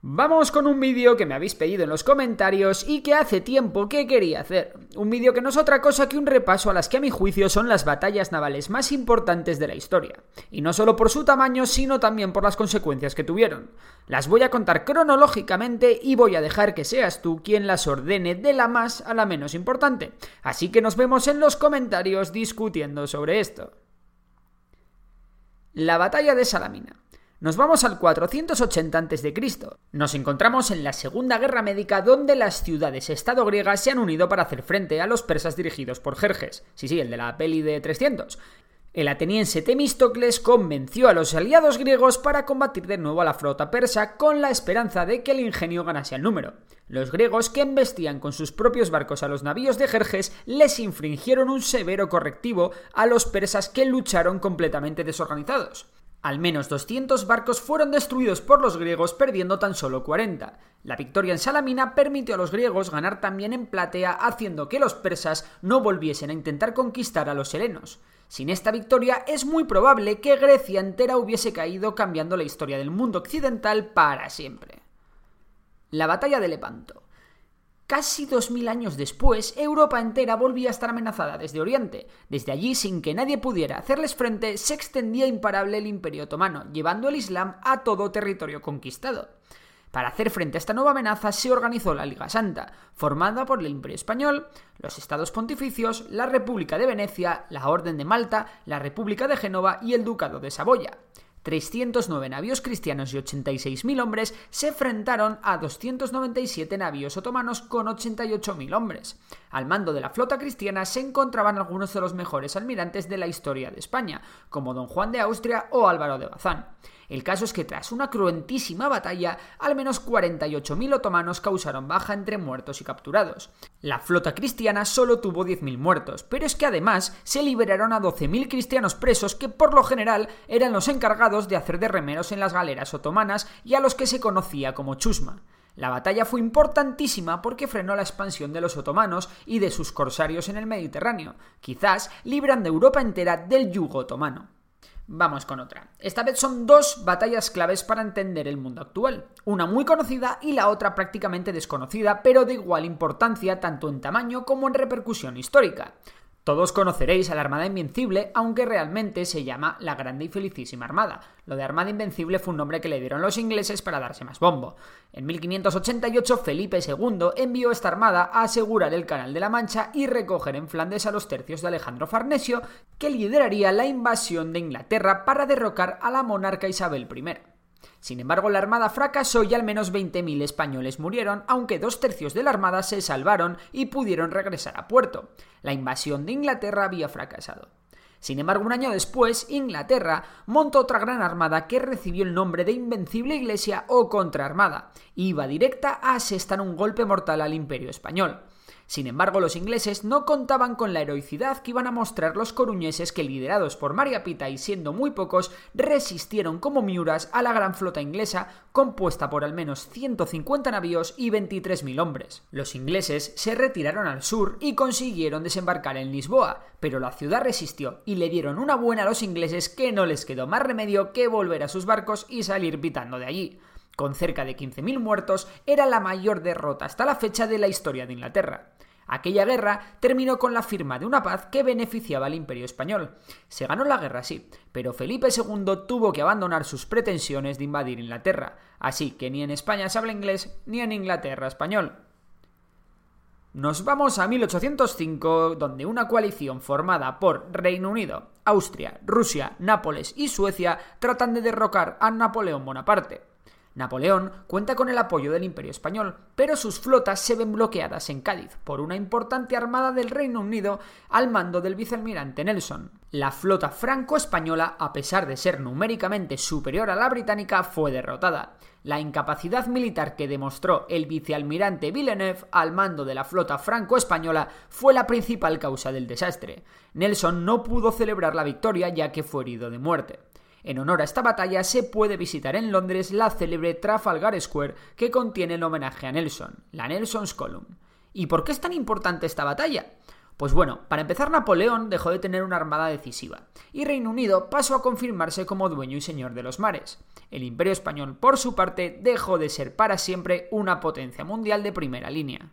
Vamos con un vídeo que me habéis pedido en los comentarios y que hace tiempo que quería hacer. Un vídeo que no es otra cosa que un repaso a las que a mi juicio son las batallas navales más importantes de la historia. Y no solo por su tamaño, sino también por las consecuencias que tuvieron. Las voy a contar cronológicamente y voy a dejar que seas tú quien las ordene de la más a la menos importante. Así que nos vemos en los comentarios discutiendo sobre esto. La batalla de Salamina. Nos vamos al 480 a.C. Nos encontramos en la Segunda Guerra Médica donde las ciudades-estado griegas se han unido para hacer frente a los persas dirigidos por Jerjes. Sí, sí, el de la peli de 300. El ateniense Temístocles convenció a los aliados griegos para combatir de nuevo a la flota persa con la esperanza de que el ingenio ganase el número. Los griegos, que embestían con sus propios barcos a los navíos de Jerjes, les infringieron un severo correctivo a los persas que lucharon completamente desorganizados. Al menos 200 barcos fueron destruidos por los griegos, perdiendo tan solo 40. La victoria en Salamina permitió a los griegos ganar también en Platea, haciendo que los persas no volviesen a intentar conquistar a los helenos. Sin esta victoria es muy probable que Grecia entera hubiese caído cambiando la historia del mundo occidental para siempre. La batalla de Lepanto. Casi dos mil años después, Europa entera volvía a estar amenazada desde Oriente. Desde allí, sin que nadie pudiera hacerles frente, se extendía imparable el Imperio Otomano, llevando el Islam a todo territorio conquistado. Para hacer frente a esta nueva amenaza se organizó la Liga Santa, formada por el Imperio Español, los Estados Pontificios, la República de Venecia, la Orden de Malta, la República de Génova y el Ducado de Saboya. 309 navíos cristianos y 86.000 hombres se enfrentaron a 297 navíos otomanos con 88.000 hombres. Al mando de la flota cristiana se encontraban algunos de los mejores almirantes de la historia de España, como don Juan de Austria o Álvaro de Bazán. El caso es que tras una cruentísima batalla, al menos 48.000 otomanos causaron baja entre muertos y capturados. La flota cristiana solo tuvo 10.000 muertos, pero es que además se liberaron a 12.000 cristianos presos que por lo general eran los encargados de hacer de remeros en las galeras otomanas y a los que se conocía como chusma. La batalla fue importantísima porque frenó la expansión de los otomanos y de sus corsarios en el Mediterráneo, quizás librando Europa entera del yugo otomano. Vamos con otra. Esta vez son dos batallas claves para entender el mundo actual. Una muy conocida y la otra prácticamente desconocida, pero de igual importancia tanto en tamaño como en repercusión histórica. Todos conoceréis a la Armada Invencible, aunque realmente se llama la Grande y Felicísima Armada. Lo de Armada Invencible fue un nombre que le dieron los ingleses para darse más bombo. En 1588 Felipe II envió esta armada a asegurar el Canal de la Mancha y recoger en Flandes a los tercios de Alejandro Farnesio, que lideraría la invasión de Inglaterra para derrocar a la monarca Isabel I. Sin embargo, la armada fracasó y al menos 20.000 españoles murieron, aunque dos tercios de la armada se salvaron y pudieron regresar a puerto. La invasión de Inglaterra había fracasado. Sin embargo, un año después, Inglaterra montó otra gran armada que recibió el nombre de Invencible Iglesia o Contraarmada, iba directa a asestar un golpe mortal al Imperio Español. Sin embargo, los ingleses no contaban con la heroicidad que iban a mostrar los coruñeses que, liderados por María Pita y siendo muy pocos, resistieron como miuras a la gran flota inglesa, compuesta por al menos 150 navíos y 23.000 hombres. Los ingleses se retiraron al sur y consiguieron desembarcar en Lisboa, pero la ciudad resistió y le dieron una buena a los ingleses que no les quedó más remedio que volver a sus barcos y salir pitando de allí con cerca de 15.000 muertos, era la mayor derrota hasta la fecha de la historia de Inglaterra. Aquella guerra terminó con la firma de una paz que beneficiaba al imperio español. Se ganó la guerra, sí, pero Felipe II tuvo que abandonar sus pretensiones de invadir Inglaterra, así que ni en España se habla inglés ni en Inglaterra español. Nos vamos a 1805, donde una coalición formada por Reino Unido, Austria, Rusia, Nápoles y Suecia tratan de derrocar a Napoleón Bonaparte. Napoleón cuenta con el apoyo del Imperio Español, pero sus flotas se ven bloqueadas en Cádiz por una importante armada del Reino Unido al mando del vicealmirante Nelson. La flota franco-española, a pesar de ser numéricamente superior a la británica, fue derrotada. La incapacidad militar que demostró el vicealmirante Villeneuve al mando de la flota franco-española fue la principal causa del desastre. Nelson no pudo celebrar la victoria ya que fue herido de muerte. En honor a esta batalla se puede visitar en Londres la célebre Trafalgar Square que contiene el homenaje a Nelson, la Nelson's Column. ¿Y por qué es tan importante esta batalla? Pues bueno, para empezar Napoleón dejó de tener una armada decisiva, y Reino Unido pasó a confirmarse como dueño y señor de los mares. El Imperio Español, por su parte, dejó de ser para siempre una potencia mundial de primera línea.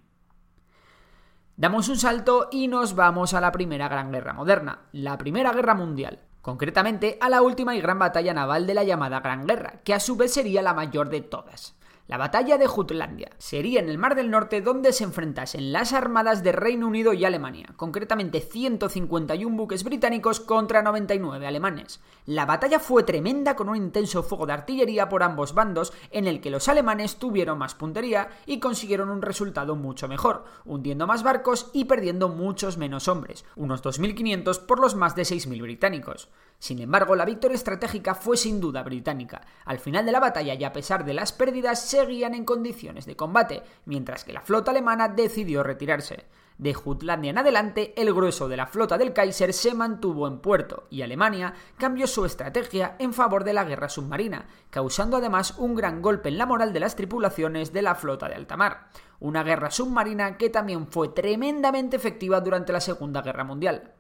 Damos un salto y nos vamos a la Primera Gran Guerra Moderna, la Primera Guerra Mundial concretamente a la última y gran batalla naval de la llamada Gran Guerra, que a su vez sería la mayor de todas. La batalla de Jutlandia sería en el Mar del Norte donde se enfrentasen las armadas de Reino Unido y Alemania, concretamente 151 buques británicos contra 99 alemanes. La batalla fue tremenda con un intenso fuego de artillería por ambos bandos en el que los alemanes tuvieron más puntería y consiguieron un resultado mucho mejor, hundiendo más barcos y perdiendo muchos menos hombres, unos 2.500 por los más de 6.000 británicos. Sin embargo, la victoria estratégica fue sin duda británica. Al final de la batalla y a pesar de las pérdidas, seguían en condiciones de combate, mientras que la flota alemana decidió retirarse. De Jutlandia en adelante, el grueso de la flota del Kaiser se mantuvo en puerto y Alemania cambió su estrategia en favor de la guerra submarina, causando además un gran golpe en la moral de las tripulaciones de la flota de alta mar. Una guerra submarina que también fue tremendamente efectiva durante la Segunda Guerra Mundial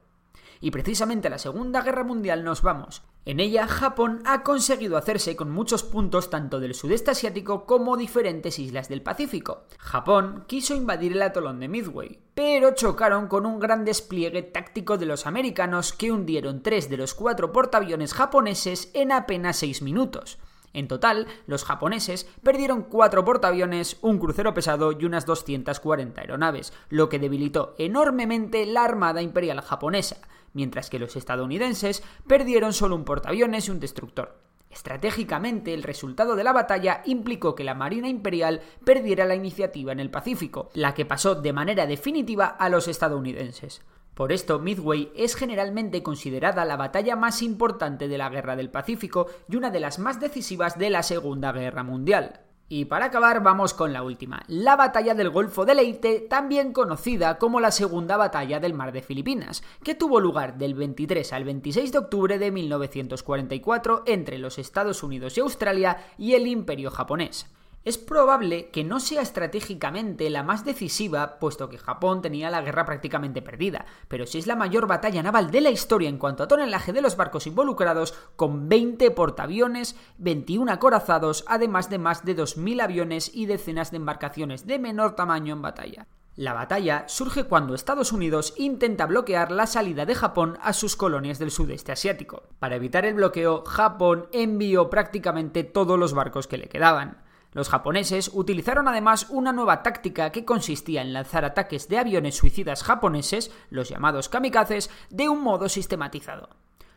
y precisamente a la Segunda Guerra Mundial nos vamos. En ella, Japón ha conseguido hacerse con muchos puntos tanto del sudeste asiático como diferentes islas del Pacífico. Japón quiso invadir el atolón de Midway, pero chocaron con un gran despliegue táctico de los americanos que hundieron tres de los cuatro portaaviones japoneses en apenas seis minutos. En total, los japoneses perdieron cuatro portaaviones, un crucero pesado y unas 240 aeronaves, lo que debilitó enormemente la Armada Imperial japonesa, mientras que los estadounidenses perdieron solo un portaaviones y un destructor. Estratégicamente, el resultado de la batalla implicó que la Marina Imperial perdiera la iniciativa en el Pacífico, la que pasó de manera definitiva a los estadounidenses. Por esto, Midway es generalmente considerada la batalla más importante de la Guerra del Pacífico y una de las más decisivas de la Segunda Guerra Mundial. Y para acabar vamos con la última, la batalla del Golfo de Leyte, también conocida como la Segunda Batalla del Mar de Filipinas, que tuvo lugar del 23 al 26 de octubre de 1944 entre los Estados Unidos y Australia y el Imperio japonés. Es probable que no sea estratégicamente la más decisiva, puesto que Japón tenía la guerra prácticamente perdida, pero sí es la mayor batalla naval de la historia en cuanto a tonelaje de los barcos involucrados, con 20 portaaviones, 21 acorazados, además de más de 2.000 aviones y decenas de embarcaciones de menor tamaño en batalla. La batalla surge cuando Estados Unidos intenta bloquear la salida de Japón a sus colonias del sudeste asiático. Para evitar el bloqueo, Japón envió prácticamente todos los barcos que le quedaban. Los japoneses utilizaron además una nueva táctica que consistía en lanzar ataques de aviones suicidas japoneses, los llamados kamikazes, de un modo sistematizado.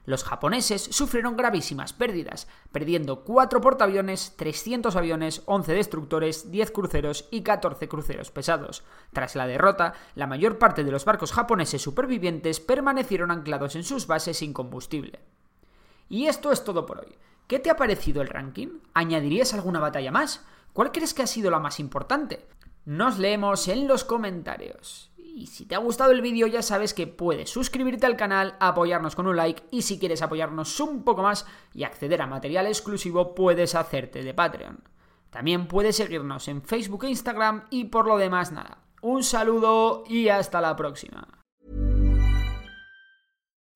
Los japoneses sufrieron gravísimas pérdidas, perdiendo 4 portaaviones, 300 aviones, 11 destructores, 10 cruceros y 14 cruceros pesados. Tras la derrota, la mayor parte de los barcos japoneses supervivientes permanecieron anclados en sus bases sin combustible. Y esto es todo por hoy. ¿Qué te ha parecido el ranking? ¿Añadirías alguna batalla más? ¿Cuál crees que ha sido la más importante? Nos leemos en los comentarios. Y si te ha gustado el vídeo ya sabes que puedes suscribirte al canal, apoyarnos con un like y si quieres apoyarnos un poco más y acceder a material exclusivo puedes hacerte de Patreon. También puedes seguirnos en Facebook e Instagram y por lo demás nada. Un saludo y hasta la próxima.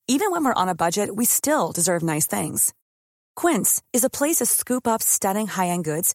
Even when we're on a budget, we still deserve nice things. Quince is a place to scoop up stunning high-end goods